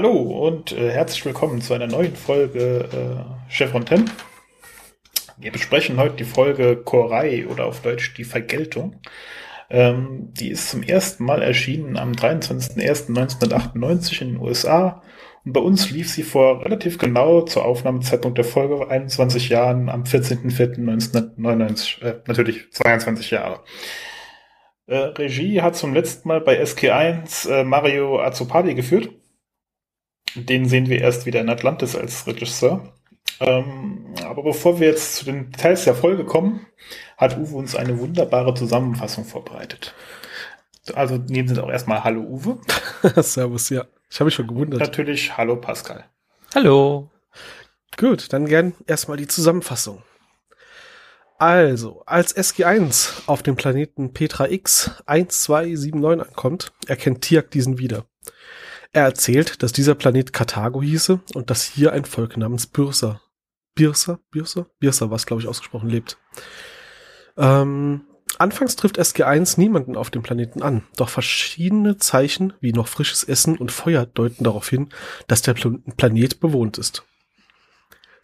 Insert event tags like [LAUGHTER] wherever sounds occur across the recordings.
Hallo und äh, herzlich willkommen zu einer neuen Folge äh, Chevron 10. Wir besprechen heute die Folge Korai oder auf Deutsch die Vergeltung. Ähm, die ist zum ersten Mal erschienen am 23.01.1998 in den USA und bei uns lief sie vor relativ genau zur Aufnahmezeitpunkt der Folge 21 Jahren am 14.04.1999, äh, natürlich 22 Jahre. Äh, Regie hat zum letzten Mal bei SK1 äh, Mario Azzopardi geführt. Den sehen wir erst wieder in Atlantis als Regisseur. Ähm, aber bevor wir jetzt zu den Details der Folge kommen, hat Uwe uns eine wunderbare Zusammenfassung vorbereitet. Also dem Sinne auch erstmal Hallo Uwe. [LAUGHS] Servus, ja. Ich habe mich schon gewundert. Natürlich Hallo Pascal. Hallo. Gut, dann gern erstmal die Zusammenfassung. Also, als SG1 auf dem Planeten Petra X 1279 ankommt, erkennt Tiak diesen wieder. Er erzählt, dass dieser Planet Karthago hieße und dass hier ein Volk namens Bürsa, Birsa, Birsa, Birsa, was glaube ich ausgesprochen lebt. Ähm, anfangs trifft SG1 niemanden auf dem Planeten an, doch verschiedene Zeichen wie noch frisches Essen und Feuer deuten darauf hin, dass der Planet bewohnt ist.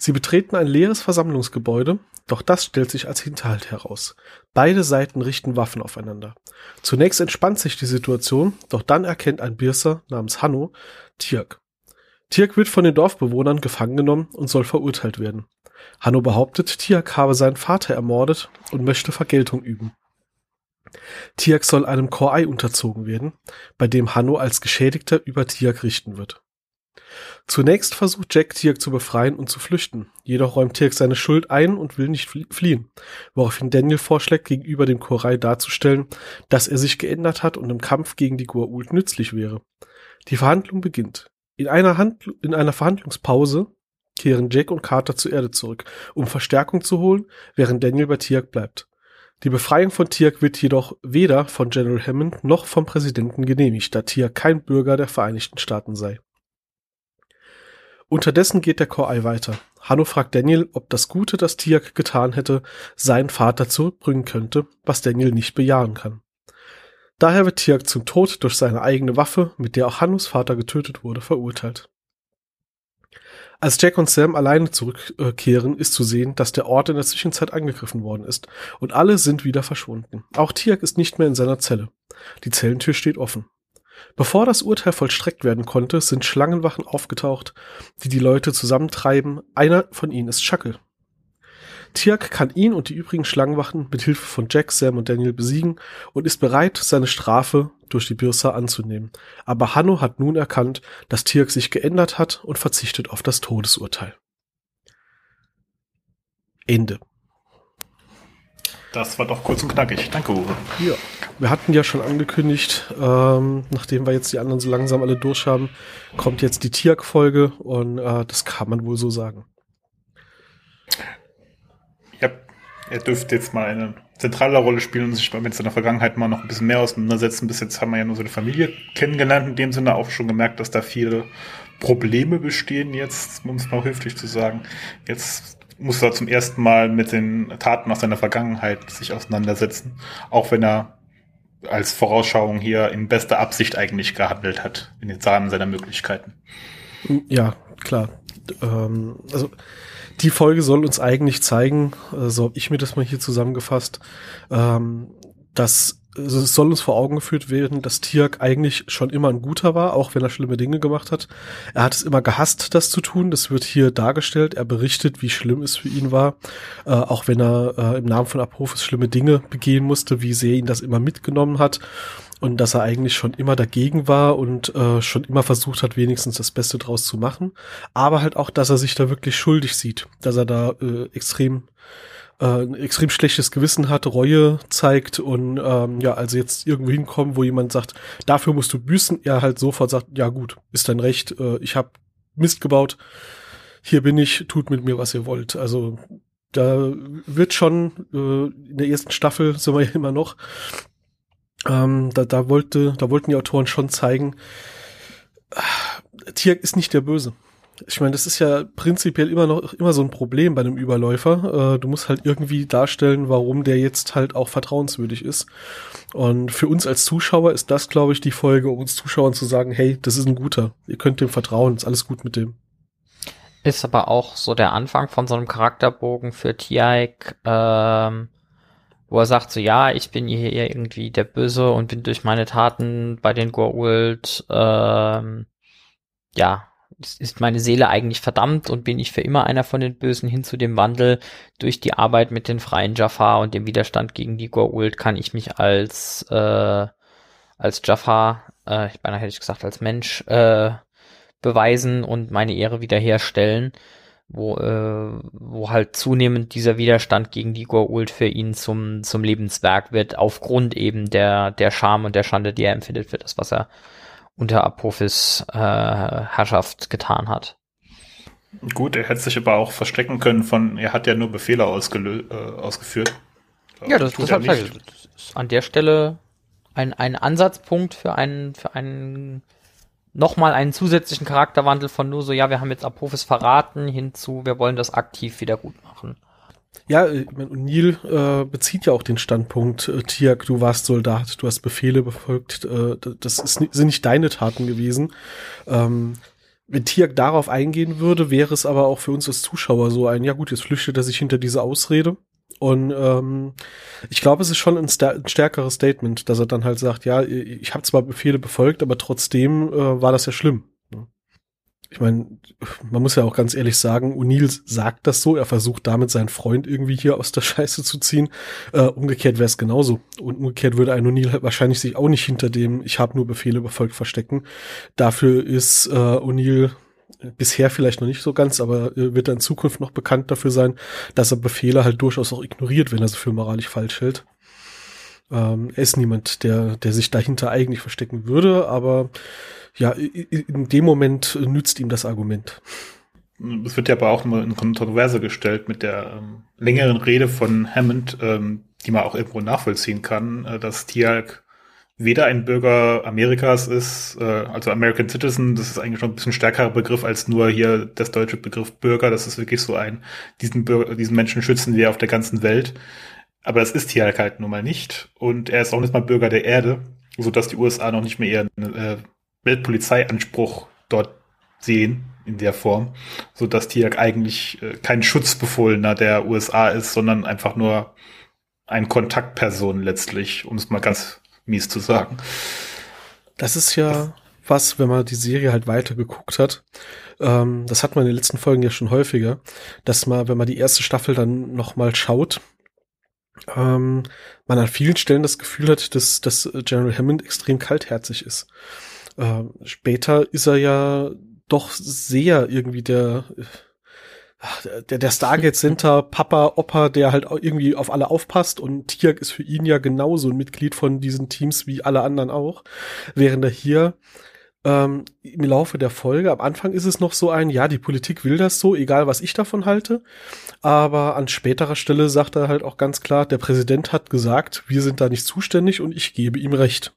Sie betreten ein leeres Versammlungsgebäude, doch das stellt sich als Hinterhalt heraus. Beide Seiten richten Waffen aufeinander. Zunächst entspannt sich die Situation, doch dann erkennt ein Birser namens Hanno Tirk. Tirk wird von den Dorfbewohnern gefangen genommen und soll verurteilt werden. Hanno behauptet, Tirk habe seinen Vater ermordet und möchte Vergeltung üben. Tiak soll einem Korei unterzogen werden, bei dem Hanno als Geschädigter über Tiak richten wird. Zunächst versucht Jack Tirk zu befreien und zu flüchten, jedoch räumt Tirk seine Schuld ein und will nicht fliehen, woraufhin Daniel vorschlägt, gegenüber dem Korai darzustellen, dass er sich geändert hat und im Kampf gegen die Goa'uld nützlich wäre. Die Verhandlung beginnt. In einer, Hand in einer Verhandlungspause kehren Jack und Carter zur Erde zurück, um Verstärkung zu holen, während Daniel bei Tiak bleibt. Die Befreiung von Tiak wird jedoch weder von General Hammond noch vom Präsidenten genehmigt, da Tiak kein Bürger der Vereinigten Staaten sei. Unterdessen geht der Korei weiter. Hanno fragt Daniel, ob das Gute, das Tiak getan hätte, seinen Vater zurückbringen könnte, was Daniel nicht bejahen kann. Daher wird Tiak zum Tod durch seine eigene Waffe, mit der auch Hannos Vater getötet wurde, verurteilt. Als Jack und Sam alleine zurückkehren, ist zu sehen, dass der Ort in der Zwischenzeit angegriffen worden ist und alle sind wieder verschwunden. Auch Tiak ist nicht mehr in seiner Zelle. Die Zellentür steht offen. Bevor das Urteil vollstreckt werden konnte, sind Schlangenwachen aufgetaucht, die die Leute zusammentreiben. Einer von ihnen ist Shuckle. Tiak kann ihn und die übrigen Schlangenwachen mit Hilfe von Jack, Sam und Daniel besiegen und ist bereit, seine Strafe durch die Birsa anzunehmen. Aber Hanno hat nun erkannt, dass Tiak sich geändert hat und verzichtet auf das Todesurteil. Ende. Das war doch kurz und knackig. Danke, Uwe. Ja. Wir hatten ja schon angekündigt, ähm, nachdem wir jetzt die anderen so langsam alle durch haben, kommt jetzt die Tiak-Folge und äh, das kann man wohl so sagen. Ja, er dürfte jetzt mal eine zentrale Rolle spielen und sich mit seiner Vergangenheit mal noch ein bisschen mehr auseinandersetzen. Bis jetzt haben wir ja nur seine Familie kennengelernt, in dem Sinne auch schon gemerkt, dass da viele Probleme bestehen jetzt, um es mal höflich zu sagen. Jetzt muss er zum ersten Mal mit den Taten aus seiner Vergangenheit sich auseinandersetzen, auch wenn er als Vorausschauung hier in bester Absicht eigentlich gehandelt hat, in den Zahlen seiner Möglichkeiten. Ja, klar. Ähm, also die Folge soll uns eigentlich zeigen, äh, so habe ich mir das mal hier zusammengefasst, ähm, dass also es soll uns vor Augen geführt werden, dass Tiak eigentlich schon immer ein guter war, auch wenn er schlimme Dinge gemacht hat. Er hat es immer gehasst, das zu tun. Das wird hier dargestellt. Er berichtet, wie schlimm es für ihn war, äh, auch wenn er äh, im Namen von Apophis schlimme Dinge begehen musste, wie sehr ihn das immer mitgenommen hat und dass er eigentlich schon immer dagegen war und äh, schon immer versucht hat, wenigstens das Beste draus zu machen. Aber halt auch, dass er sich da wirklich schuldig sieht, dass er da äh, extrem äh, ein extrem schlechtes Gewissen hat, Reue zeigt und ähm, ja, also jetzt irgendwo hinkommen, wo jemand sagt, dafür musst du büßen, er halt sofort sagt, ja gut, ist dein Recht, äh, ich habe Mist gebaut, hier bin ich, tut mit mir, was ihr wollt. Also da wird schon äh, in der ersten Staffel [LAUGHS] sind wir ja immer noch. Ähm, da, da wollte, da wollten die Autoren schon zeigen, äh, Tiak ist nicht der Böse. Ich meine, das ist ja prinzipiell immer noch immer so ein Problem bei einem Überläufer. Äh, du musst halt irgendwie darstellen, warum der jetzt halt auch vertrauenswürdig ist. Und für uns als Zuschauer ist das, glaube ich, die Folge, um uns Zuschauern zu sagen, hey, das ist ein guter. Ihr könnt dem vertrauen, ist alles gut mit dem. Ist aber auch so der Anfang von so einem Charakterbogen für Tiaik, ähm, wo er sagt so, ja, ich bin hier irgendwie der Böse und bin durch meine Taten bei den Goa'uld, ähm, ja, ist meine Seele eigentlich verdammt und bin ich für immer einer von den Bösen? Hin zu dem Wandel durch die Arbeit mit den freien Jafar und dem Widerstand gegen die Goa'uld kann ich mich als äh, als Jafar, äh, ich beinahe hätte ich gesagt als Mensch äh, beweisen und meine Ehre wiederherstellen, wo äh, wo halt zunehmend dieser Widerstand gegen die Goa'uld für ihn zum zum Lebenswerk wird aufgrund eben der der Scham und der Schande, die er empfindet für das, was er unter Apophis äh, Herrschaft getan hat. Gut, er hätte sich aber auch verstecken können von, er hat ja nur Befehle ausgelö äh, ausgeführt. Ja, das, das, das, ist an der Stelle ein, ein Ansatzpunkt für einen, für einen nochmal einen zusätzlichen Charakterwandel von nur so, ja, wir haben jetzt Apophis verraten, hinzu, wir wollen das aktiv wieder gut machen. Ja, äh, Neil äh, bezieht ja auch den Standpunkt, äh, Tiak, du warst Soldat, du hast Befehle befolgt, äh, das ist, sind nicht deine Taten gewesen. Ähm, wenn Tiak darauf eingehen würde, wäre es aber auch für uns als Zuschauer so ein, ja gut, jetzt flüchtet er sich hinter diese Ausrede. Und ähm, ich glaube, es ist schon ein, ein, stärkeres Statement, dass er dann halt sagt, ja, ich habe zwar Befehle befolgt, aber trotzdem äh, war das ja schlimm ich meine, man muss ja auch ganz ehrlich sagen, O'Neill sagt das so, er versucht damit seinen Freund irgendwie hier aus der [LAUGHS] Scheiße zu ziehen. Äh, umgekehrt wäre es genauso. Und umgekehrt würde ein O'Neill halt wahrscheinlich sich auch nicht hinter dem Ich habe nur Befehle befolgt verstecken. Dafür ist äh, O'Neill bisher vielleicht noch nicht so ganz, aber äh, wird er in Zukunft noch bekannt dafür sein, dass er Befehle halt durchaus auch ignoriert, wenn er sie für moralisch falsch hält. Ähm, er ist niemand, der, der sich dahinter eigentlich verstecken würde, aber ja, in dem Moment nützt ihm das Argument. Es wird ja aber auch nur in Kontroverse gestellt mit der ähm, längeren Rede von Hammond, ähm, die man auch irgendwo nachvollziehen kann, äh, dass Tialk weder ein Bürger Amerikas ist, äh, also American Citizen, das ist eigentlich schon ein bisschen stärkerer Begriff als nur hier das deutsche Begriff Bürger. Das ist wirklich so ein, diesen, Bürger, diesen Menschen schützen wir auf der ganzen Welt. Aber das ist Tialk halt nun mal nicht. Und er ist auch nicht mal Bürger der Erde, so dass die USA noch nicht mehr ihren äh, Weltpolizeianspruch dort sehen in der Form, so dass Tiak eigentlich äh, kein Schutzbefohlener der USA ist, sondern einfach nur ein Kontaktperson letztlich, um es mal ganz mies zu sagen. Das ist ja das, was, wenn man die Serie halt weiter geguckt hat. Ähm, das hat man in den letzten Folgen ja schon häufiger, dass man, wenn man die erste Staffel dann noch mal schaut, ähm, man an vielen Stellen das Gefühl hat, dass, dass General Hammond extrem kaltherzig ist. Äh, später ist er ja doch sehr irgendwie der, der, der Stargate Center Papa, Opa, der halt irgendwie auf alle aufpasst und Tiak ist für ihn ja genauso ein Mitglied von diesen Teams wie alle anderen auch. Während er hier ähm, im Laufe der Folge, am Anfang ist es noch so ein, ja, die Politik will das so, egal was ich davon halte. Aber an späterer Stelle sagt er halt auch ganz klar, der Präsident hat gesagt, wir sind da nicht zuständig und ich gebe ihm recht.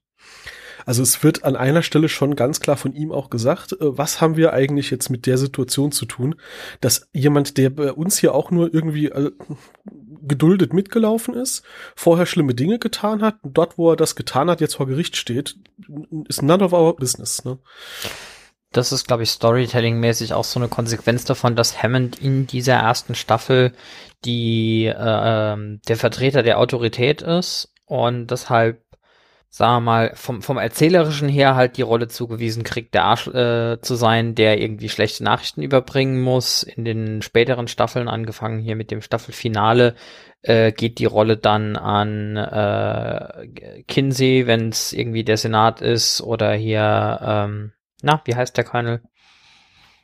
Also es wird an einer Stelle schon ganz klar von ihm auch gesagt, äh, was haben wir eigentlich jetzt mit der Situation zu tun, dass jemand, der bei uns hier auch nur irgendwie äh, geduldet mitgelaufen ist, vorher schlimme Dinge getan hat, dort, wo er das getan hat, jetzt vor Gericht steht, ist none of our business. Ne? Das ist, glaube ich, Storytelling-mäßig auch so eine Konsequenz davon, dass Hammond in dieser ersten Staffel die äh, ähm, der Vertreter der Autorität ist und deshalb sagen wir mal, vom, vom Erzählerischen her halt die Rolle zugewiesen kriegt, der Arsch äh, zu sein, der irgendwie schlechte Nachrichten überbringen muss. In den späteren Staffeln, angefangen hier mit dem Staffelfinale, äh, geht die Rolle dann an äh, Kinsey, wenn es irgendwie der Senat ist, oder hier, ähm, na, wie heißt der Colonel?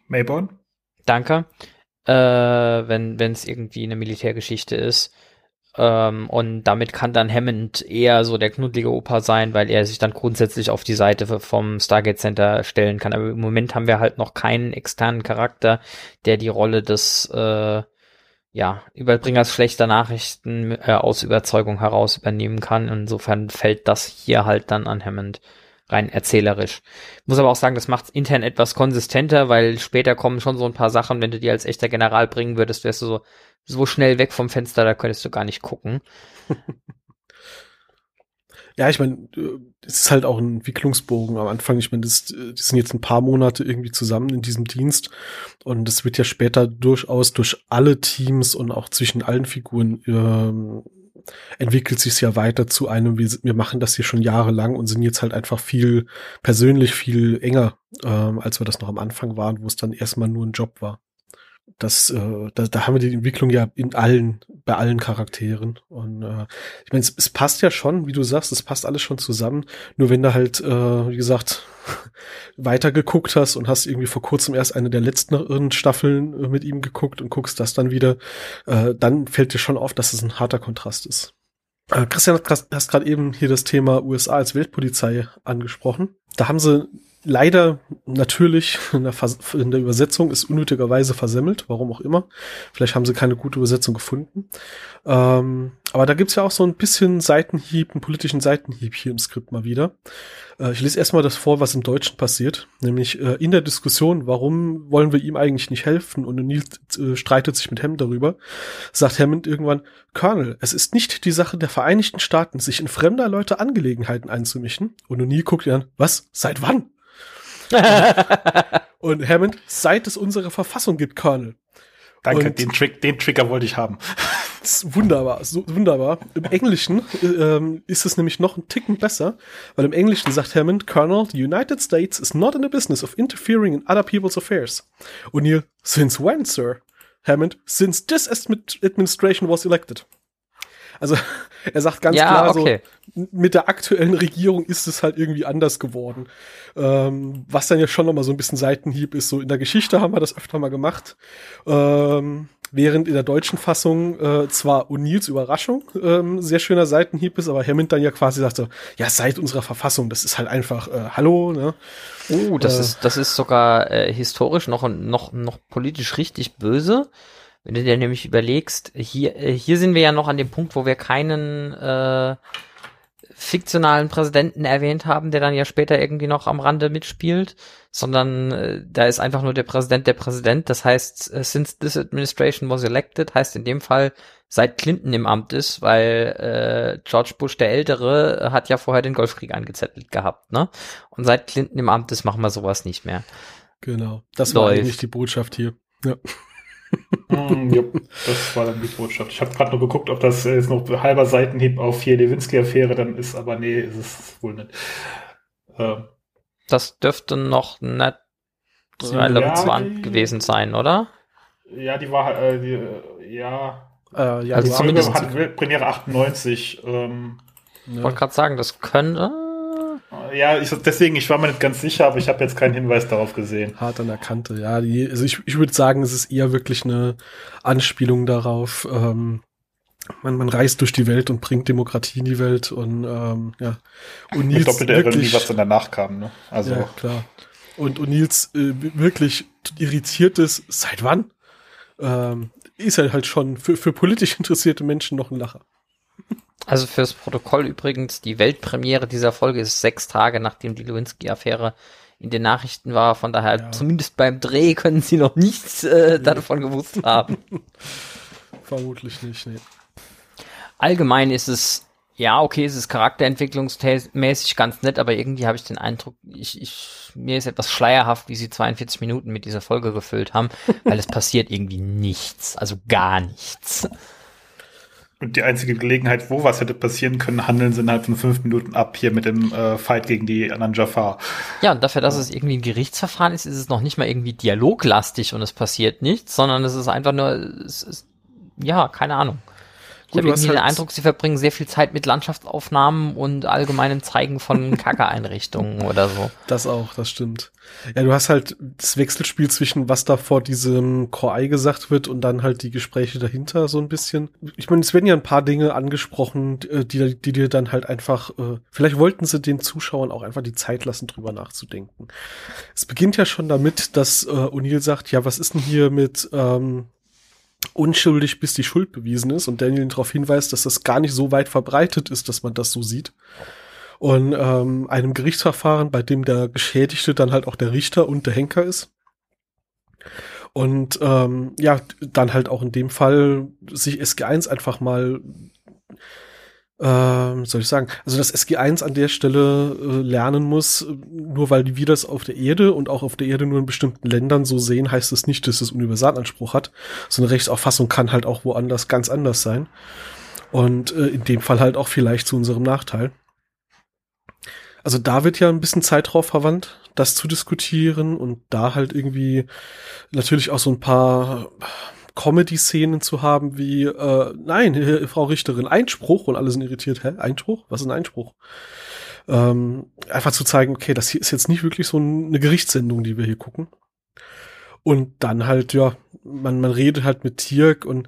Mayborn. Danke. Äh, wenn es irgendwie eine Militärgeschichte ist. Ähm, und damit kann dann Hammond eher so der knuddelige Opa sein, weil er sich dann grundsätzlich auf die Seite vom Stargate Center stellen kann. Aber im Moment haben wir halt noch keinen externen Charakter, der die Rolle des äh, ja, Überbringers schlechter Nachrichten äh, aus Überzeugung heraus übernehmen kann. Insofern fällt das hier halt dann an Hammond. rein erzählerisch. Muss aber auch sagen, das macht intern etwas konsistenter, weil später kommen schon so ein paar Sachen, wenn du die als echter General bringen würdest, wärst du so, so schnell weg vom Fenster, da könntest du gar nicht gucken. [LAUGHS] Ja, ich meine, äh, es ist halt auch ein Entwicklungsbogen am Anfang. Ich meine, das, äh, die sind jetzt ein paar Monate irgendwie zusammen in diesem Dienst und es wird ja später durchaus durch alle Teams und auch zwischen allen Figuren ähm, entwickelt sich ja weiter zu einem, wir, wir machen das hier schon jahrelang und sind jetzt halt einfach viel persönlich viel enger, ähm, als wir das noch am Anfang waren, wo es dann erstmal nur ein Job war das, äh, da, da haben wir die Entwicklung ja in allen, bei allen Charakteren. Und äh, ich meine, es, es passt ja schon, wie du sagst, es passt alles schon zusammen. Nur wenn du halt, äh, wie gesagt, [LAUGHS] weitergeguckt hast und hast irgendwie vor kurzem erst eine der letzten Staffeln äh, mit ihm geguckt und guckst das dann wieder, äh, dann fällt dir schon auf, dass es ein harter Kontrast ist. Äh, Christian, hast gerade eben hier das Thema USA als Weltpolizei angesprochen. Da haben sie leider natürlich in der, in der, Übersetzung ist unnötigerweise versemmelt, warum auch immer. Vielleicht haben sie keine gute Übersetzung gefunden. Ähm, aber da gibt's ja auch so ein bisschen Seitenhieb, einen politischen Seitenhieb hier im Skript mal wieder. Äh, ich lese erstmal das vor, was im Deutschen passiert. Nämlich äh, in der Diskussion, warum wollen wir ihm eigentlich nicht helfen? Und O'Neill äh, streitet sich mit Hammond darüber. Sagt Hammond irgendwann, Colonel, es ist nicht die Sache der Vereinigten Staaten, sich in fremder Leute Angelegenheiten einzumischen. Und O'Neill guckt ihn an, was? Seit wann? [LAUGHS] und Hammond, seit es unsere Verfassung gibt, Colonel. Danke, und den, Trick, den Trigger wollte ich haben. [LAUGHS] wunderbar, so, wunderbar. Im Englischen ähm, ist es nämlich noch ein Ticken besser, weil im Englischen sagt Hammond, Colonel, the United States is not in the business of interfering in other people's affairs. O'Neill, since when, sir? Hammond, since this administration was elected. Also er sagt ganz ja, klar okay. so, mit der aktuellen Regierung ist es halt irgendwie anders geworden. Ähm, was dann ja schon nochmal so ein bisschen Seitenhieb ist. So in der Geschichte haben wir das öfter mal gemacht. Ähm, während in der deutschen Fassung äh, zwar O'Neills Überraschung ähm, sehr schöner Seitenhieb ist, aber Hammond dann ja quasi sagte, ja, seit unserer Verfassung, das ist halt einfach äh, Hallo, ne? Oh, das äh, ist das ist sogar äh, historisch noch noch noch politisch richtig böse. Wenn du dir nämlich überlegst, hier, äh, hier sind wir ja noch an dem Punkt, wo wir keinen äh, fiktionalen Präsidenten erwähnt haben, der dann ja später irgendwie noch am Rande mitspielt, sondern äh, da ist einfach nur der Präsident der Präsident. Das heißt, äh, since this administration was elected, heißt in dem Fall, seit Clinton im Amt ist, weil äh, George Bush der Ältere hat ja vorher den Golfkrieg angezettelt gehabt, ne? Und seit Clinton im Amt ist, machen wir sowas nicht mehr. Genau, das Läuft. war eigentlich die Botschaft hier. Ja mm, jupp, das war dann die Botschaft. Ich habe gerade nur geguckt, ob das jetzt noch halber Seitenhieb auf hier Lewinsky-Affäre dann ist, aber nee, ist es wohl nicht. Ähm, das dürfte noch nicht relevant ja, gewesen sein, oder? Ja, die war, äh, die, äh, ja. Äh, ja, also zumindest hat Premiere 98. Ähm, ich wollte gerade sagen, das könnte ja, ich, deswegen, ich war mir nicht ganz sicher, aber ich habe jetzt keinen Hinweis darauf gesehen. Hart an der Kante, ja. Die, also ich, ich würde sagen, es ist eher wirklich eine Anspielung darauf, ähm, man, man reist durch die Welt und bringt Demokratie in die Welt und ähm, ja. Und Nils Mit doppelter Ironie, was dann danach kam, ne? Also. Ja, klar. Und, und Nils äh, wirklich irritiertes, seit wann? Ähm, ist halt halt schon für, für politisch interessierte Menschen noch ein Lacher. Also fürs Protokoll übrigens, die Weltpremiere dieser Folge ist sechs Tage, nachdem die Lewinsky-Affäre in den Nachrichten war. Von daher, ja. zumindest beim Dreh können sie noch nichts äh, davon gewusst haben. [LAUGHS] Vermutlich nicht, nee. Allgemein ist es, ja, okay, es ist charakterentwicklungsmäßig ganz nett, aber irgendwie habe ich den Eindruck, ich, ich, mir ist etwas schleierhaft, wie sie 42 Minuten mit dieser Folge gefüllt haben, weil es [LAUGHS] passiert irgendwie nichts, also gar nichts. Und die einzige Gelegenheit, wo was hätte passieren können, handeln sie innerhalb von fünf Minuten ab, hier mit dem äh, Fight gegen die anderen Jafar. Ja, und dafür, dass es irgendwie ein Gerichtsverfahren ist, ist es noch nicht mal irgendwie dialoglastig und es passiert nichts, sondern es ist einfach nur, es ist, ja, keine Ahnung. Ich habe irgendwie halt den Eindruck, sie verbringen sehr viel Zeit mit Landschaftsaufnahmen und allgemeinem Zeigen von [LAUGHS] Kacke-Einrichtungen oder so. Das auch, das stimmt. Ja, du hast halt das Wechselspiel zwischen, was da vor diesem Core gesagt wird und dann halt die Gespräche dahinter so ein bisschen. Ich meine, es werden ja ein paar Dinge angesprochen, äh, die, die dir dann halt einfach, äh, vielleicht wollten sie den Zuschauern auch einfach die Zeit lassen, drüber nachzudenken. Es beginnt ja schon damit, dass äh, O'Neill sagt, ja, was ist denn hier mit ähm, unschuldig, bis die Schuld bewiesen ist und Daniel darauf hinweist, dass das gar nicht so weit verbreitet ist, dass man das so sieht. und ähm, einem Gerichtsverfahren, bei dem der Geschädigte dann halt auch der Richter und der Henker ist. Und ähm, ja, dann halt auch in dem Fall sich SG1 einfach mal ähm, soll ich sagen, also dass SG1 an der Stelle äh, lernen muss, nur weil wir das auf der Erde und auch auf der Erde nur in bestimmten Ländern so sehen, heißt das nicht, dass es Universalanspruch hat. So eine Rechtsauffassung kann halt auch woanders ganz anders sein. Und äh, in dem Fall halt auch vielleicht zu unserem Nachteil. Also da wird ja ein bisschen Zeit drauf verwandt, das zu diskutieren und da halt irgendwie natürlich auch so ein paar Comedy-Szenen zu haben wie, äh, nein, [LAUGHS] Frau Richterin, Einspruch und alle sind irritiert, hä? Einspruch? Was ist ein Einspruch? Ähm, einfach zu zeigen, okay, das hier ist jetzt nicht wirklich so eine Gerichtssendung, die wir hier gucken. Und dann halt, ja, man, man redet halt mit Tirk und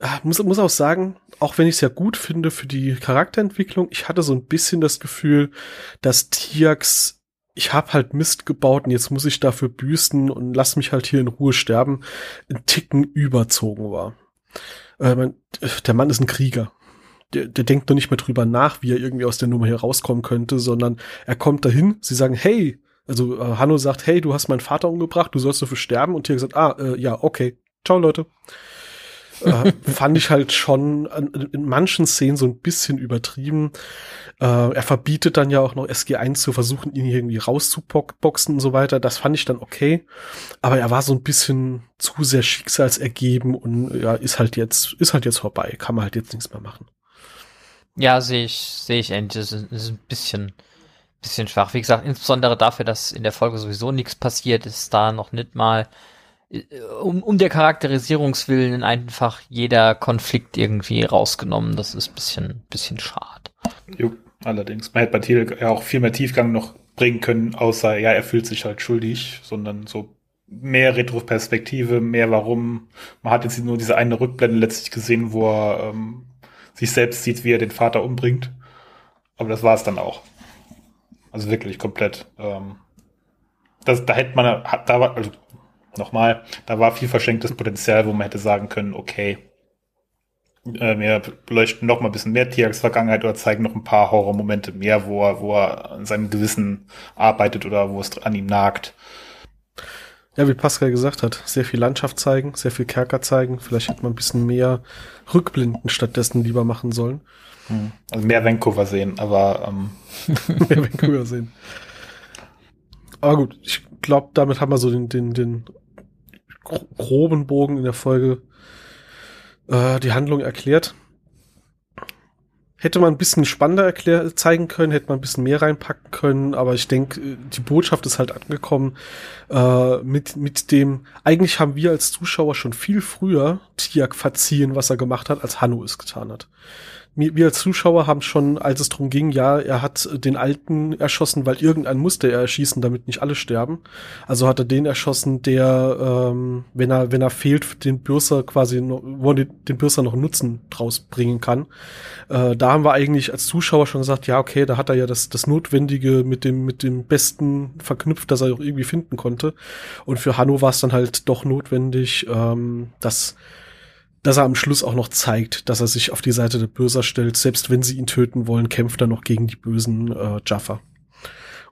äh, muss, muss auch sagen, auch wenn ich es ja gut finde für die Charakterentwicklung, ich hatte so ein bisschen das Gefühl, dass Tirks ich habe halt Mist gebaut und jetzt muss ich dafür büßen und lass mich halt hier in Ruhe sterben, ein Ticken überzogen war. Äh, man, der Mann ist ein Krieger. Der, der denkt doch nicht mehr drüber nach, wie er irgendwie aus der Nummer hier rauskommen könnte, sondern er kommt dahin, sie sagen, hey, also äh, Hanno sagt, hey, du hast meinen Vater umgebracht, du sollst dafür sterben und hier gesagt, ah, äh, ja, okay, ciao Leute äh, fand ich halt schon in manchen Szenen so ein bisschen übertrieben. Äh, er verbietet dann ja auch noch SG1 zu versuchen, ihn irgendwie rauszuboxen und so weiter. Das fand ich dann okay. Aber er war so ein bisschen zu sehr schicksalsergeben und ja, ist halt jetzt, ist halt jetzt vorbei. Kann man halt jetzt nichts mehr machen. Ja, sehe ich, sehe ich endlich. Das ist, ist ein bisschen, bisschen schwach. Wie gesagt, insbesondere dafür, dass in der Folge sowieso nichts passiert, ist da noch nicht mal um, um der Charakterisierungswillen einfach jeder Konflikt irgendwie rausgenommen. Das ist bisschen, bisschen schade. Jo, allerdings. Man hätte bei Thiel ja auch viel mehr Tiefgang noch bringen können, außer, ja, er fühlt sich halt schuldig, sondern so mehr Retroperspektive, mehr warum. Man hat jetzt nur diese eine Rückblende letztlich gesehen, wo er ähm, sich selbst sieht, wie er den Vater umbringt. Aber das war es dann auch. Also wirklich komplett. Ähm, das, da hätte man, da war, also nochmal, da war viel verschenktes Potenzial, wo man hätte sagen können, okay, äh, wir beleuchten noch mal ein bisschen mehr Tiags Vergangenheit oder zeigen noch ein paar Horrormomente mehr, wo er, wo er an seinem Gewissen arbeitet oder wo es an ihm nagt. Ja, wie Pascal gesagt hat, sehr viel Landschaft zeigen, sehr viel Kerker zeigen. Vielleicht hätte man ein bisschen mehr Rückblinden stattdessen lieber machen sollen. Hm. Also mehr Vancouver sehen, aber ähm. [LAUGHS] mehr Vancouver sehen. Aber gut, ich glaube, damit haben wir so den, den, den groben Bogen in der Folge äh, die Handlung erklärt. Hätte man ein bisschen spannender erklär zeigen können, hätte man ein bisschen mehr reinpacken können, aber ich denke, äh, die Botschaft ist halt angekommen äh, mit, mit dem, eigentlich haben wir als Zuschauer schon viel früher Tiak verziehen, was er gemacht hat, als Hanno es getan hat wir als Zuschauer haben schon, als es darum ging, ja, er hat den Alten erschossen, weil irgendein musste er erschießen, damit nicht alle sterben. Also hat er den erschossen, der, ähm, wenn er, wenn er fehlt, den Bürser quasi, wo er den Bürser noch Nutzen draus bringen kann. Äh, da haben wir eigentlich als Zuschauer schon gesagt, ja, okay, da hat er ja das, das Notwendige mit dem, mit dem Besten verknüpft, das er auch irgendwie finden konnte. Und für Hanno war es dann halt doch notwendig, ähm, dass dass er am Schluss auch noch zeigt, dass er sich auf die Seite der Böser stellt. Selbst wenn sie ihn töten wollen, kämpft er noch gegen die bösen äh, Jaffa.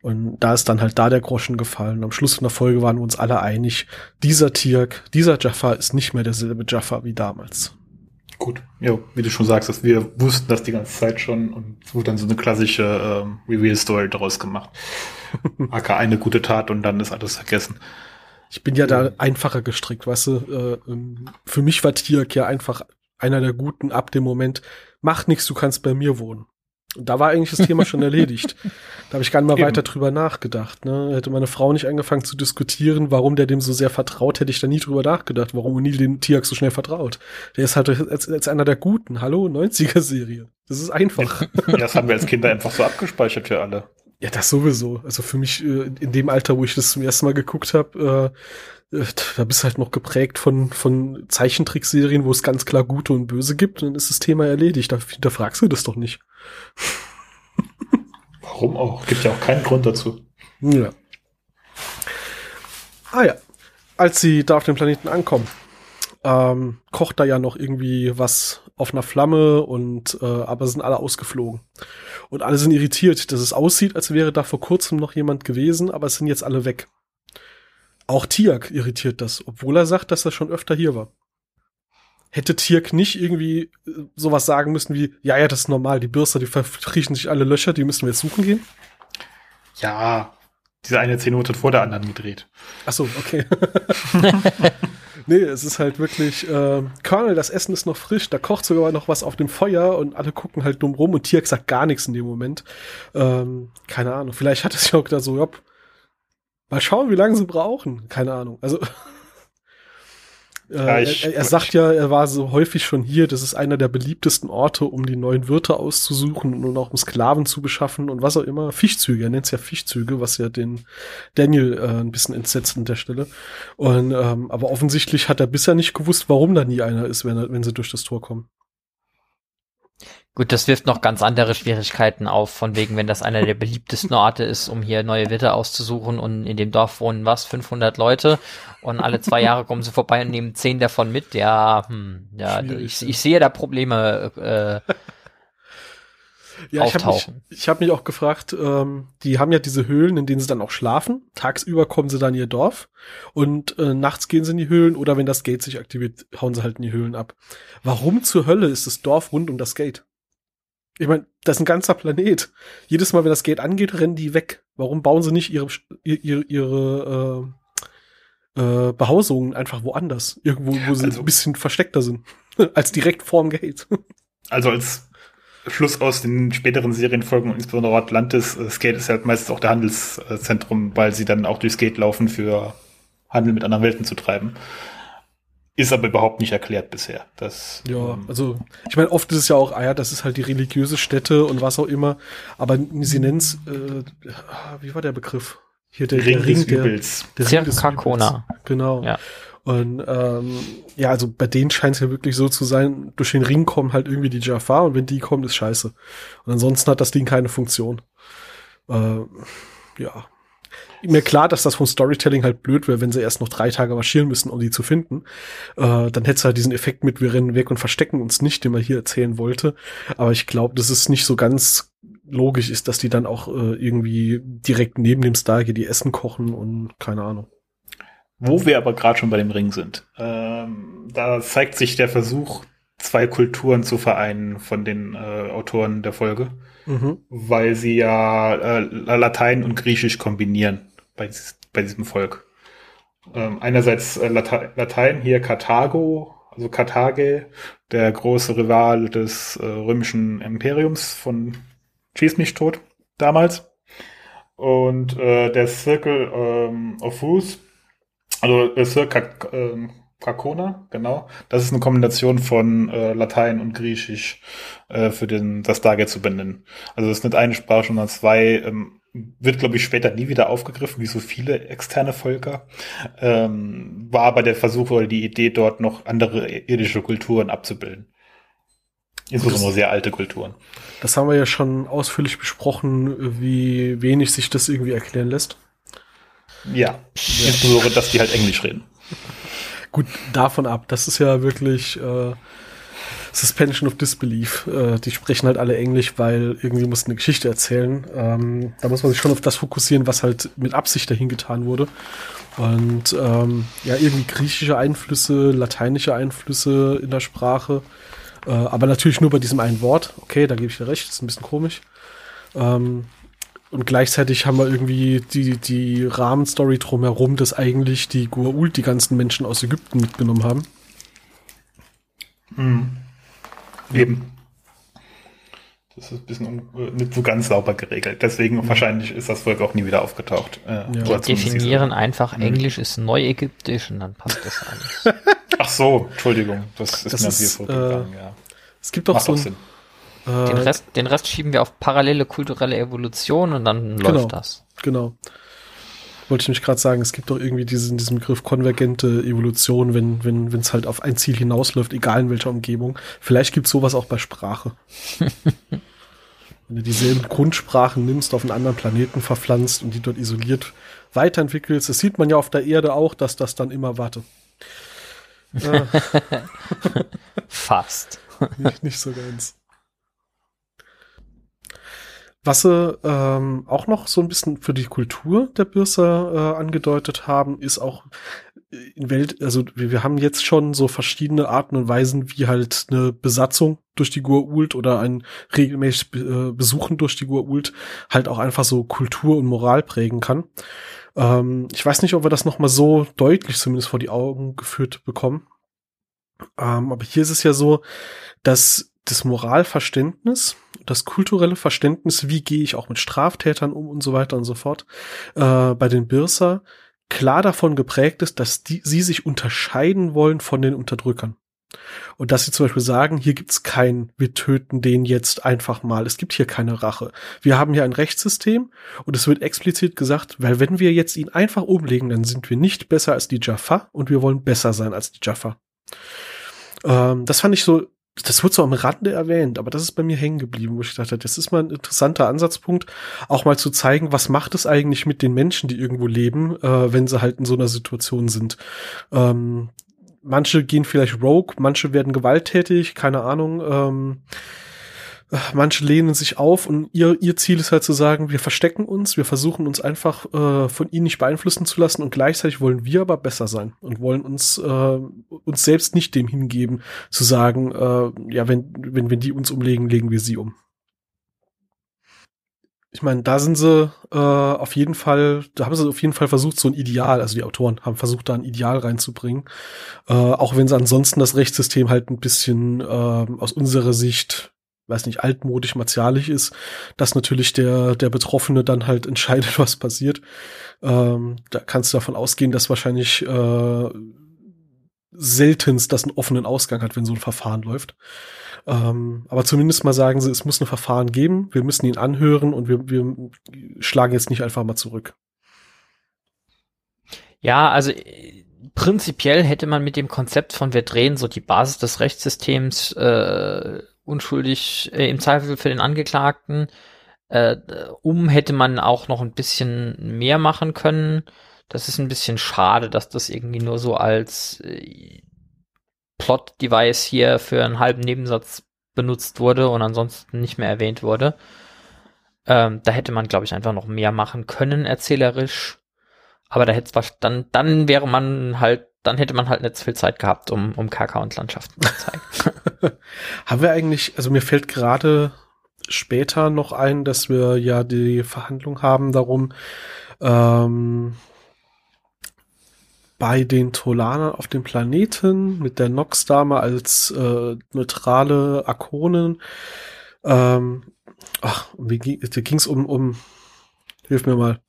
Und da ist dann halt da der Groschen gefallen. Am Schluss von der Folge waren wir uns alle einig, dieser Tirk, dieser Jaffa ist nicht mehr derselbe Jaffa wie damals. Gut, ja, wie du schon sagst, dass wir wussten das die ganze Zeit schon und es wurde dann so eine klassische ähm, Reveal-Story daraus gemacht. [LAUGHS] AK eine gute Tat und dann ist alles vergessen. Ich bin ja da einfacher gestrickt, weißt du. Äh, ähm, für mich war Tiak ja einfach einer der Guten ab dem Moment, mach nichts, du kannst bei mir wohnen. Und da war eigentlich das Thema schon erledigt. Da habe ich gar nicht mal Eben. weiter drüber nachgedacht. Ne? Hätte meine Frau nicht angefangen zu diskutieren, warum der dem so sehr vertraut, hätte ich da nie drüber nachgedacht, warum O'Neill dem Tiak so schnell vertraut. Der ist halt als, als einer der Guten. Hallo, 90er-Serie. Das ist einfach. Ja, das haben wir als Kinder einfach so abgespeichert für alle. Ja, das sowieso. Also für mich äh, in dem Alter, wo ich das zum ersten Mal geguckt habe, äh, äh, da bist du halt noch geprägt von, von Zeichentrickserien, wo es ganz klar Gute und Böse gibt, und dann ist das Thema erledigt. Da, fragst du das doch nicht. [LAUGHS] Warum auch? Gibt ja auch keinen Grund dazu. Ja. Ah ja. Als sie da auf dem Planeten ankommen, ähm, kocht da ja noch irgendwie was auf einer Flamme und äh, aber sind alle ausgeflogen. Und alle sind irritiert, dass es aussieht, als wäre da vor kurzem noch jemand gewesen, aber es sind jetzt alle weg. Auch Tiak irritiert das, obwohl er sagt, dass er schon öfter hier war. Hätte Tiak nicht irgendwie äh, sowas sagen müssen wie, ja, ja, das ist normal, die Bürster, die verkriechen sich alle Löcher, die müssen wir jetzt suchen gehen? Ja, diese eine Szene wurde vor der anderen gedreht. Ach so, okay. [LAUGHS] [LAUGHS] nee, es ist halt wirklich, äh, Colonel, das Essen ist noch frisch, da kocht sogar noch was auf dem Feuer und alle gucken halt dumm rum und Tiak sagt gar nichts in dem Moment. Ähm, keine Ahnung, vielleicht hat es ja auch da so, ja, mal schauen, wie lange sie brauchen. Keine Ahnung. Also [LAUGHS] äh, er, er, sagt ja, er war so häufig schon hier, das ist einer der beliebtesten Orte, um die neuen Wirte auszusuchen und auch um Sklaven zu beschaffen und was auch immer. Fischzüge, er nennt es ja Fischzüge, was ja den Daniel äh, ein bisschen entsetzt an der Stelle. Und ähm, aber offensichtlich hat er bisher nicht gewusst, warum da nie einer ist, wenn, er, wenn sie durch das Tor kommen. Gut, das wirft noch ganz andere Schwierigkeiten auf, von wegen, wenn das einer der beliebtesten Orte ist, um hier neue Witte auszusuchen und in dem Dorf wohnen was, 500 Leute und alle zwei Jahre kommen sie vorbei und nehmen zehn davon mit, ja, hm, ja, ich, ich sehe da Probleme äh, ja, auftauchen. Ich habe mich, hab mich auch gefragt, ähm, die haben ja diese Höhlen, in denen sie dann auch schlafen. Tagsüber kommen sie dann in ihr Dorf und äh, nachts gehen sie in die Höhlen oder wenn das Gate sich aktiviert, hauen sie halt in die Höhlen ab. Warum zur Hölle ist das Dorf rund um das Gate? Ich meine, das ist ein ganzer Planet. Jedes Mal, wenn das Gate angeht, rennen die weg. Warum bauen sie nicht ihre, ihre, ihre äh, äh, Behausungen einfach woanders? Irgendwo, wo sie also, ein bisschen versteckter sind. [LAUGHS] als direkt vorm Gate. [LAUGHS] also als Schluss aus den späteren Serienfolgen und insbesondere Atlantis, äh, Gate ist halt meistens auch der Handelszentrum, weil sie dann auch durchs Gate laufen für Handel mit anderen Welten zu treiben. Ist aber überhaupt nicht erklärt bisher. Das, ja, ähm, also ich meine, oft ist es ja auch, ah ja, das ist halt die religiöse Stätte und was auch immer, aber sie nennt's, äh, wie war der Begriff? Hier der Ring, der Ring des der, Übels. Der Ring des Übels. Genau. Ja. Und ähm, ja, also bei denen scheint es ja wirklich so zu sein, durch den Ring kommen halt irgendwie die Jafar und wenn die kommen, ist scheiße. Und ansonsten hat das Ding keine Funktion. Äh, ja, mir klar, dass das vom Storytelling halt blöd wäre, wenn sie erst noch drei Tage marschieren müssen, um die zu finden. Äh, dann hätte es halt diesen Effekt mit, wir rennen weg und verstecken uns nicht, den man hier erzählen wollte. Aber ich glaube, dass es nicht so ganz logisch ist, dass die dann auch äh, irgendwie direkt neben dem Stargate die Essen kochen und keine Ahnung. Wo wir aber gerade schon bei dem Ring sind, ähm, da zeigt sich der Versuch, zwei Kulturen zu vereinen von den äh, Autoren der Folge, mhm. weil sie ja äh, Latein und Griechisch kombinieren bei, bei diesem Volk. Ähm, einerseits äh, Late Latein, hier Karthago, also Karthage, der große Rival des äh, römischen Imperiums von Schieß mich tot damals. Und äh, der Circle ähm, of Ruth, also äh, Circle Krakona, genau. Das ist eine Kombination von äh, Latein und Griechisch äh, für den, das Stargate zu benennen. Also das ist nicht eine Sprache, sondern zwei. Ähm, wird, glaube ich, später nie wieder aufgegriffen, wie so viele externe Völker. Ähm, war aber der Versuch oder die Idee, dort noch andere irdische Kulturen abzubilden. Insbesondere sehr alte Kulturen. Das haben wir ja schon ausführlich besprochen, wie wenig sich das irgendwie erklären lässt. Ja, ja. insbesondere, dass die halt Englisch reden. Gut, davon ab. Das ist ja wirklich äh, Suspension of Disbelief. Äh, die sprechen halt alle Englisch, weil irgendwie muss eine Geschichte erzählen. Ähm, da muss man sich schon auf das fokussieren, was halt mit Absicht dahin getan wurde. Und ähm, ja, irgendwie griechische Einflüsse, lateinische Einflüsse in der Sprache. Äh, aber natürlich nur bei diesem einen Wort. Okay, da gebe ich dir recht, ist ein bisschen komisch. Ähm, und gleichzeitig haben wir irgendwie die, die Rahmenstory drumherum, dass eigentlich die Gua'uld die ganzen Menschen aus Ägypten mitgenommen haben. Mhm. Eben. Das ist ein bisschen nicht so ganz sauber geregelt. Deswegen mhm. wahrscheinlich ist das Volk auch nie wieder aufgetaucht. Äh, ja. definieren einfach, mhm. Englisch ist Neuägyptisch und dann passt das alles. [LAUGHS] Ach so, Entschuldigung. Das ist das mir ist, hier äh, ja. Es gibt doch Macht so ein, den, äh, Rest, den Rest schieben wir auf parallele kulturelle Evolution und dann genau, läuft das. Genau. Wollte ich nämlich gerade sagen, es gibt doch irgendwie diesen, diesen Begriff konvergente Evolution, wenn wenn wenn, es halt auf ein Ziel hinausläuft, egal in welcher Umgebung. Vielleicht gibt es sowas auch bei Sprache. [LAUGHS] wenn du dieselben Grundsprachen nimmst, auf einen anderen Planeten verpflanzt und die dort isoliert weiterentwickelst, das sieht man ja auf der Erde auch, dass das dann immer, warte, [LAUGHS] Äh, Fast. nicht, nicht so ganz. Was sie ähm, auch noch so ein bisschen für die Kultur der Bürser äh, angedeutet haben, ist auch in Welt, also wir, wir haben jetzt schon so verschiedene Arten und Weisen, wie halt eine Besatzung durch die Gur-Ult oder ein regelmäßig äh, Besuchen durch die Gur-Ult halt auch einfach so Kultur und Moral prägen kann. Ähm, ich weiß nicht, ob wir das noch mal so deutlich zumindest vor die Augen geführt bekommen. Ähm, aber hier ist es ja so, dass das Moralverständnis, das kulturelle Verständnis, wie gehe ich auch mit Straftätern um und so weiter und so fort, äh, bei den Birser klar davon geprägt ist, dass die, sie sich unterscheiden wollen von den Unterdrückern. Und dass sie zum Beispiel sagen, hier gibt's kein, wir töten den jetzt einfach mal. Es gibt hier keine Rache. Wir haben hier ein Rechtssystem und es wird explizit gesagt, weil wenn wir jetzt ihn einfach umlegen, dann sind wir nicht besser als die Jaffa und wir wollen besser sein als die Jaffa. Ähm, das fand ich so das wird so am Rande erwähnt, aber das ist bei mir hängen geblieben, wo ich dachte, das ist mal ein interessanter Ansatzpunkt, auch mal zu zeigen, was macht es eigentlich mit den Menschen, die irgendwo leben, äh, wenn sie halt in so einer Situation sind. Ähm, manche gehen vielleicht rogue, manche werden gewalttätig, keine Ahnung. Ähm, manche lehnen sich auf und ihr, ihr Ziel ist halt zu sagen, wir verstecken uns, wir versuchen uns einfach äh, von ihnen nicht beeinflussen zu lassen und gleichzeitig wollen wir aber besser sein und wollen uns äh, uns selbst nicht dem hingeben, zu sagen, äh, ja, wenn, wenn, wenn die uns umlegen, legen wir sie um. Ich meine, da sind sie äh, auf jeden Fall, da haben sie auf jeden Fall versucht, so ein Ideal, also die Autoren haben versucht, da ein Ideal reinzubringen. Äh, auch wenn sie ansonsten das Rechtssystem halt ein bisschen äh, aus unserer Sicht weiß nicht, altmodisch, martialisch ist, dass natürlich der, der Betroffene dann halt [LAUGHS] entscheidet, was passiert. Ähm, da kannst du davon ausgehen, dass wahrscheinlich äh, seltenst das einen offenen Ausgang hat, wenn so ein Verfahren läuft. Ähm, aber zumindest mal sagen sie, es muss ein Verfahren geben, wir müssen ihn anhören und wir, wir schlagen jetzt nicht einfach mal zurück. Ja, also äh, prinzipiell hätte man mit dem Konzept von wir drehen so die Basis des Rechtssystems äh, unschuldig äh, im Zweifel für den Angeklagten. Äh, um hätte man auch noch ein bisschen mehr machen können. Das ist ein bisschen schade, dass das irgendwie nur so als äh, Plot-Device hier für einen halben Nebensatz benutzt wurde und ansonsten nicht mehr erwähnt wurde. Ähm, da hätte man, glaube ich, einfach noch mehr machen können, erzählerisch. Aber da hätte dann, dann wäre man halt dann hätte man halt nicht so viel Zeit gehabt, um, um Kakao und Landschaften zu zeigen. [LAUGHS] Haben wir eigentlich, also mir fällt gerade später noch ein, dass wir ja die Verhandlung haben darum, ähm, bei den Tolanern auf dem Planeten mit der Nox-Dame als äh, neutrale Akonin. Ähm, ach, wie ging es um, um, hilf mir mal.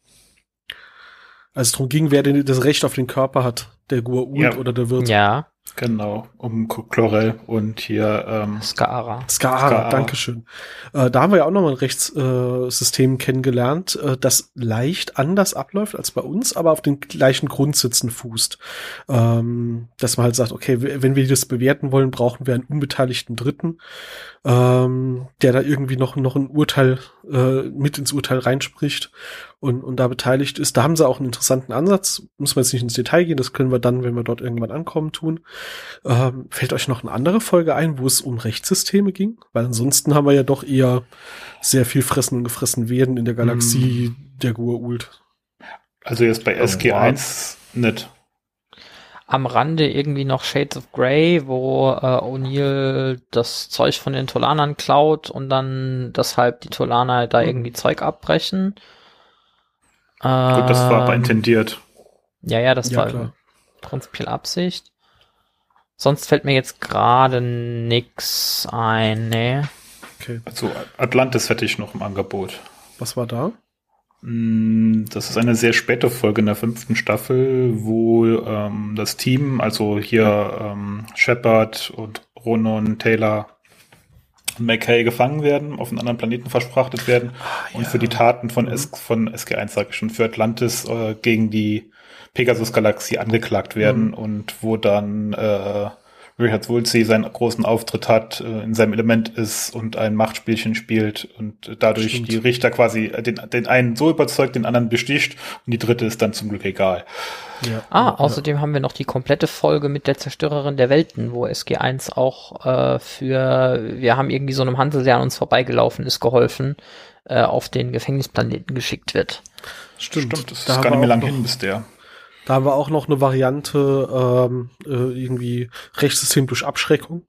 Als es darum ging, wer denn das Recht auf den Körper hat der Gua'uld ja. oder der Wirt. Ja. Genau, um Chlorel und hier ähm, Skara. Skara, Skara. Dankeschön. Äh, da haben wir ja auch nochmal ein Rechtssystem äh, kennengelernt, äh, das leicht anders abläuft als bei uns, aber auf den gleichen Grundsätzen fußt. Ähm, dass man halt sagt, okay, wenn wir das bewerten wollen, brauchen wir einen unbeteiligten Dritten, ähm, der da irgendwie noch, noch ein Urteil äh, mit ins Urteil reinspricht und, und da beteiligt ist. Da haben sie auch einen interessanten Ansatz. Muss man jetzt nicht ins Detail gehen, das können wir dann, wenn wir dort irgendwann ankommen, tun. Ähm, fällt euch noch eine andere Folge ein, wo es um Rechtssysteme ging? Weil ansonsten haben wir ja doch eher sehr viel fressen und gefressen werden in der Galaxie mm. der Gua'uld. Also jetzt bei SG1 oh, nicht am Rande irgendwie noch Shades of Grey, wo äh, O'Neill das Zeug von den Tolanern klaut und dann deshalb die Tolaner da mhm. irgendwie Zeug abbrechen. Gut, das war aber ähm, intendiert. Ja, ja, das ja, war klar. prinzipiell Absicht. Sonst fällt mir jetzt gerade nix ein, ne. Okay. Also Atlantis hätte ich noch im Angebot. Was war da? Mm, das ist eine sehr späte Folge in der fünften Staffel, wo ähm, das Team, also hier ähm, Shepard und Ronon, Taylor und McKay gefangen werden, auf einen anderen Planeten versprachtet werden ah, und für die Taten von, mhm. S von SG1, sag ich schon, für Atlantis äh, gegen die Pegasus-Galaxie angeklagt werden mhm. und wo dann äh, Richard Woolsey seinen großen Auftritt hat, äh, in seinem Element ist und ein Machtspielchen spielt und dadurch Stimmt. die Richter quasi den, den einen so überzeugt, den anderen besticht und die dritte ist dann zum Glück egal. Ja. Ah, Ja. außerdem haben wir noch die komplette Folge mit der Zerstörerin der Welten, wo SG1 auch äh, für, wir haben irgendwie so einem Hansel, der an uns vorbeigelaufen ist, geholfen, äh, auf den Gefängnisplaneten geschickt wird. Stimmt. das Da ist gar nicht mehr lang hin, bis der. Da haben wir auch noch eine Variante, ähm, äh, irgendwie Rechtssystem durch Abschreckung.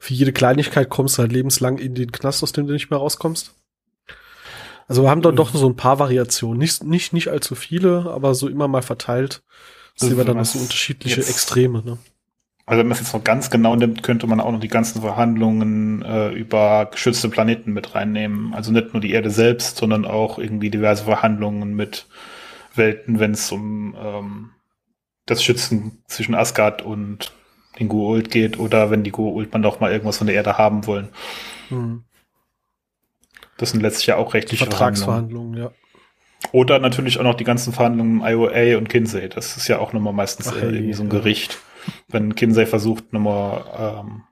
Für jede Kleinigkeit kommst du halt lebenslang in den Knast, aus dem du nicht mehr rauskommst. Also wir haben da doch so ein paar Variationen. Nicht, nicht, nicht allzu viele, aber so immer mal verteilt sehen wir dann noch so unterschiedliche jetzt- Extreme. Ne? Also wenn man es jetzt noch ganz genau nimmt, könnte man auch noch die ganzen Verhandlungen äh, über geschützte Planeten mit reinnehmen. Also nicht nur die Erde selbst, sondern auch irgendwie diverse Verhandlungen mit Welten, wenn es um ähm, das Schützen zwischen Asgard und den Goa'uld geht oder wenn die Goa'uld mal doch mal irgendwas von der Erde haben wollen. Hm. Das sind letztlich ja auch rechtliche Verhandlungen. Vertragsverhandlungen, ja. Oder natürlich auch noch die ganzen Verhandlungen im IOA und Kinsey. Das ist ja auch nochmal meistens Ach, äh, hey, irgendwie so ein ja. Gericht. Wenn Kinsey versucht, nochmal ähm,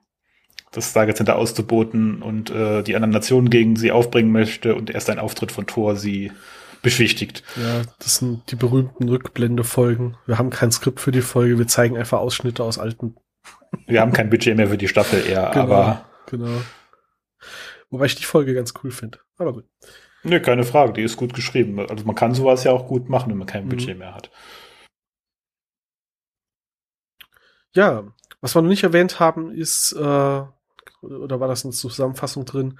das Stargate Center auszuboten und äh, die anderen Nationen gegen sie aufbringen möchte und erst ein Auftritt von Thor sie beschwichtigt. Ja, das sind die berühmten Rückblende-Folgen. Wir haben kein Skript für die Folge, wir zeigen einfach Ausschnitte aus alten. Wir haben kein Budget mehr für die Staffel eher, aber genau. Wobei ich die Folge ganz cool finde. Aber gut. ne, keine Frage, die ist gut geschrieben. Also man kann sowas ja auch gut machen, wenn man kein Mhm. Budget mehr hat. Ja, was wir noch nicht erwähnt haben, ist, äh, oder war das in der Zusammenfassung drin?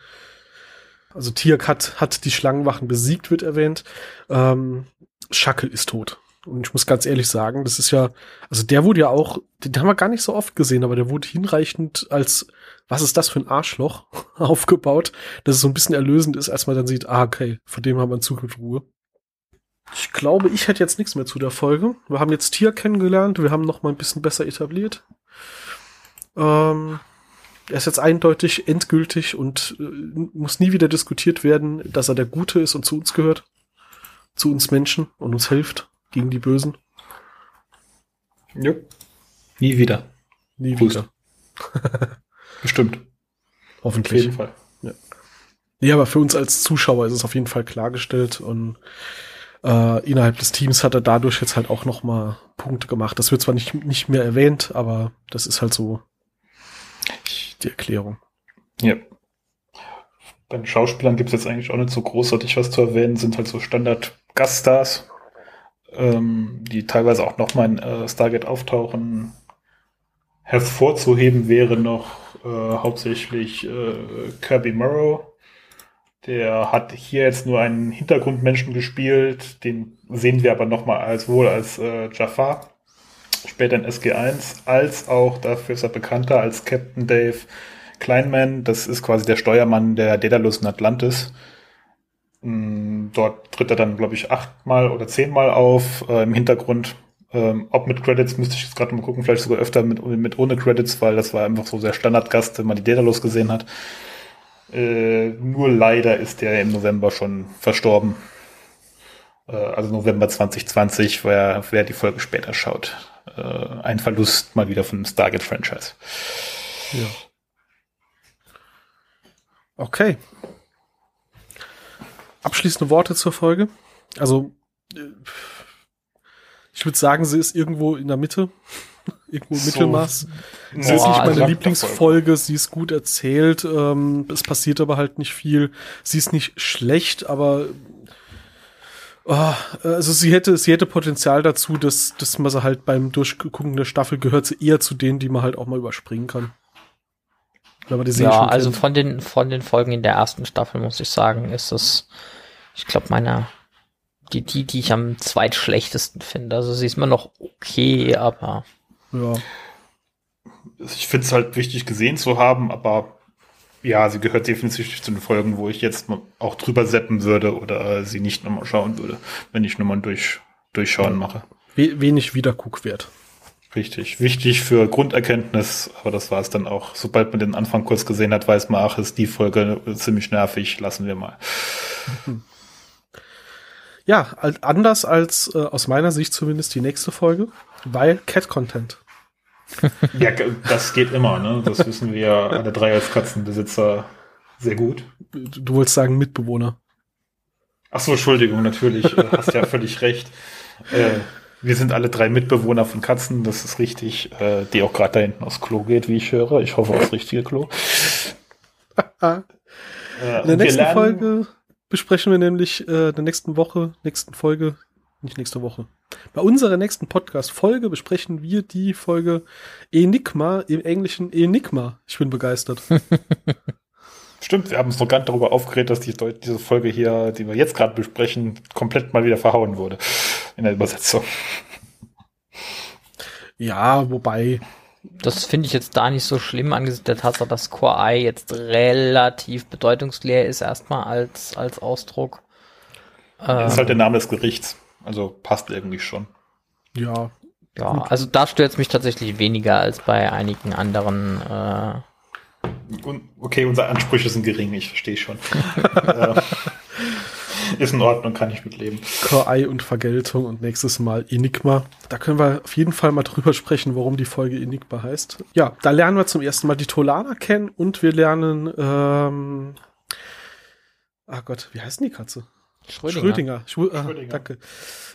Also Tiak hat, hat die Schlangenwachen besiegt, wird erwähnt. Ähm, Schackel ist tot. Und ich muss ganz ehrlich sagen, das ist ja, also der wurde ja auch, den haben wir gar nicht so oft gesehen, aber der wurde hinreichend als, was ist das für ein Arschloch, [LAUGHS] aufgebaut, dass es so ein bisschen erlösend ist, als man dann sieht, ah, okay, von dem haben wir in Zukunft Ruhe. Ich glaube, ich hätte jetzt nichts mehr zu der Folge. Wir haben jetzt Tier kennengelernt, wir haben noch mal ein bisschen besser etabliert. Ähm, er ist jetzt eindeutig endgültig und äh, muss nie wieder diskutiert werden, dass er der Gute ist und zu uns gehört. Zu uns Menschen und uns hilft gegen die Bösen. Jo. Nie wieder. Nie Grüß. wieder. [LAUGHS] Bestimmt. Auf Hoffentlich. jeden Fall. Ja, aber für uns als Zuschauer ist es auf jeden Fall klargestellt und äh, innerhalb des Teams hat er dadurch jetzt halt auch noch mal Punkte gemacht. Das wird zwar nicht, nicht mehr erwähnt, aber das ist halt so die Erklärung. Ja. Bei den Schauspielern gibt es jetzt eigentlich auch nicht so großartig was zu erwähnen, sind halt so Standard-Gaststars, ähm, die teilweise auch nochmal in äh, Stargate auftauchen. Hervorzuheben wäre noch äh, hauptsächlich äh, Kirby Morrow. Der hat hier jetzt nur einen Hintergrundmenschen gespielt, den sehen wir aber nochmal als wohl als äh, Jafar, später in SG1, als auch dafür ist er bekannter als Captain Dave Kleinman, das ist quasi der Steuermann der Daedalus in Atlantis. Mm, Dort tritt er dann, glaube ich, achtmal oder zehnmal auf äh, im Hintergrund. Ähm, ob mit Credits müsste ich jetzt gerade mal gucken, vielleicht sogar öfter mit, mit ohne Credits, weil das war einfach so der Standardgast, wenn man die Daedalus gesehen hat. Äh, nur leider ist der im November schon verstorben. Äh, also November 2020, wer, wer die Folge später schaut. Äh, ein Verlust mal wieder von dem Stargate-Franchise. Ja. Okay. Abschließende Worte zur Folge. Also, äh, ich würde sagen, sie ist irgendwo in der Mitte. [LAUGHS] irgendwo im So. Mittelmaß. Sie ist Boah, nicht meine also- Lieblingsfolge, sie ist gut erzählt, ähm, es passiert aber halt nicht viel. Sie ist nicht schlecht, aber ah, also sie hätte, sie hätte Potenzial dazu, dass, dass man sie halt beim Durchgucken der Staffel gehört sie eher zu denen, die man halt auch mal überspringen kann. Wenn man die Ja, also kennt. von den, von den Folgen in der ersten Staffel muss ich sagen, ist es, ich glaube, meiner, die, die, die ich am zweitschlechtesten finde. Also sie ist immer noch okay, aber Ja. ich finde es halt wichtig gesehen zu haben, aber ja, sie gehört definitiv zu den Folgen, wo ich jetzt auch drüber seppen würde oder sie nicht nochmal schauen würde, wenn ich nochmal durch, durchschauen mache. We wenig Wiederguckwert. Richtig. Wichtig für Grunderkenntnis, aber das war es dann auch. Sobald man den Anfang kurz gesehen hat, weiß man, ach, ist die Folge ziemlich nervig, lassen wir mal. Ja, anders als äh, aus meiner Sicht zumindest die nächste Folge, weil Cat-Content. [LAUGHS] Ja, das geht immer, ne? Das wissen wir alle drei als Katzenbesitzer sehr gut. Du wolltest sagen Mitbewohner. Ach so, Entschuldigung, natürlich. Du hast ja völlig recht. Äh, wir sind alle drei Mitbewohner von Katzen, das ist richtig, äh, die auch gerade da hinten aufs Klo geht, wie ich höre. Ich hoffe aufs richtige Klo. [LAUGHS] äh, in der nächsten Folge besprechen wir nämlich äh, der nächsten Woche, nächsten Folge, nicht nächste Woche. Bei unserer nächsten Podcast-Folge besprechen wir die Folge Enigma, im Englischen Enigma. Ich bin begeistert. [LAUGHS] Stimmt, wir haben uns noch gar nicht darüber aufgeregt, dass die, diese Folge hier, die wir jetzt gerade besprechen, komplett mal wieder verhauen wurde in der Übersetzung. Ja, wobei. Das finde ich jetzt da nicht so schlimm, angesichts der Tatsache, dass Core I jetzt relativ bedeutungsleer ist, erstmal als, als Ausdruck. Das ist halt der Name des Gerichts. Also passt irgendwie schon. Ja. Ja, gut. also da stört es mich tatsächlich weniger als bei einigen anderen äh, Okay, unsere Ansprüche sind gering, ich verstehe schon. [LAUGHS] Äh, ist in Ordnung, kann ich mitleben. Core und Vergeltung und nächstes Mal Enigma. Da können wir auf jeden Fall mal drüber sprechen, warum die Folge Enigma heißt. Ja, da lernen wir zum ersten Mal die Tolana kennen und wir lernen, ähm, ah Gott, wie heißt denn die Katze? Schrödinger. Schrödinger. Schw ah, Schrödinger. Danke.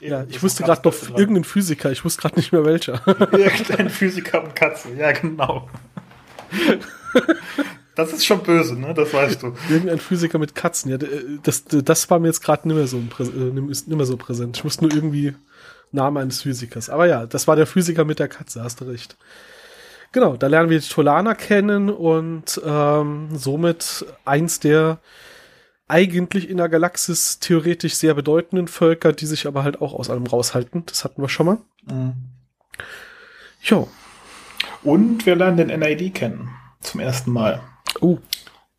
Ja, ich wusste gerade noch irgendeinen Physiker, ich wusste gerade nicht mehr welcher. [LAUGHS] Irgendein Physiker und Katze, ja genau. Das ist schon böse, ne? Das weißt du. Irgendein Physiker mit Katzen, ja, das, das war mir jetzt gerade nicht mehr so nicht mehr so präsent. Ich wusste nur irgendwie Name eines Physikers. Aber ja, das war der Physiker mit der Katze, hast du recht. Genau, da lernen wir die Tolana kennen und ähm, somit eins der eigentlich in der Galaxis theoretisch sehr bedeutenden Völker, die sich aber halt auch aus allem raushalten. Das hatten wir schon mal. Mhm. Jo. Und wir lernen den NID kennen. Zum ersten Mal. Oh.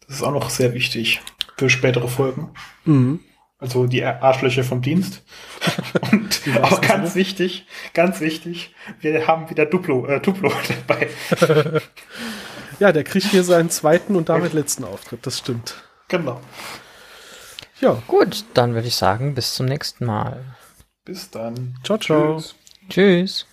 Das ist auch noch sehr wichtig für spätere Folgen. Mhm. Also die Arschlöcher vom Dienst. [LAUGHS] Und auch ganz so? wichtig, ganz wichtig, wir haben wieder Duplo, äh, Duplo [LAUGHS] dabei. [LAUGHS] ja, der kriegt hier seinen zweiten und damit letzten Auftritt, das stimmt. Genau. Ja. Gut, dann würde ich sagen, bis zum nächsten Mal. Bis dann. Ciao, ciao. Tschüss. Tschüss.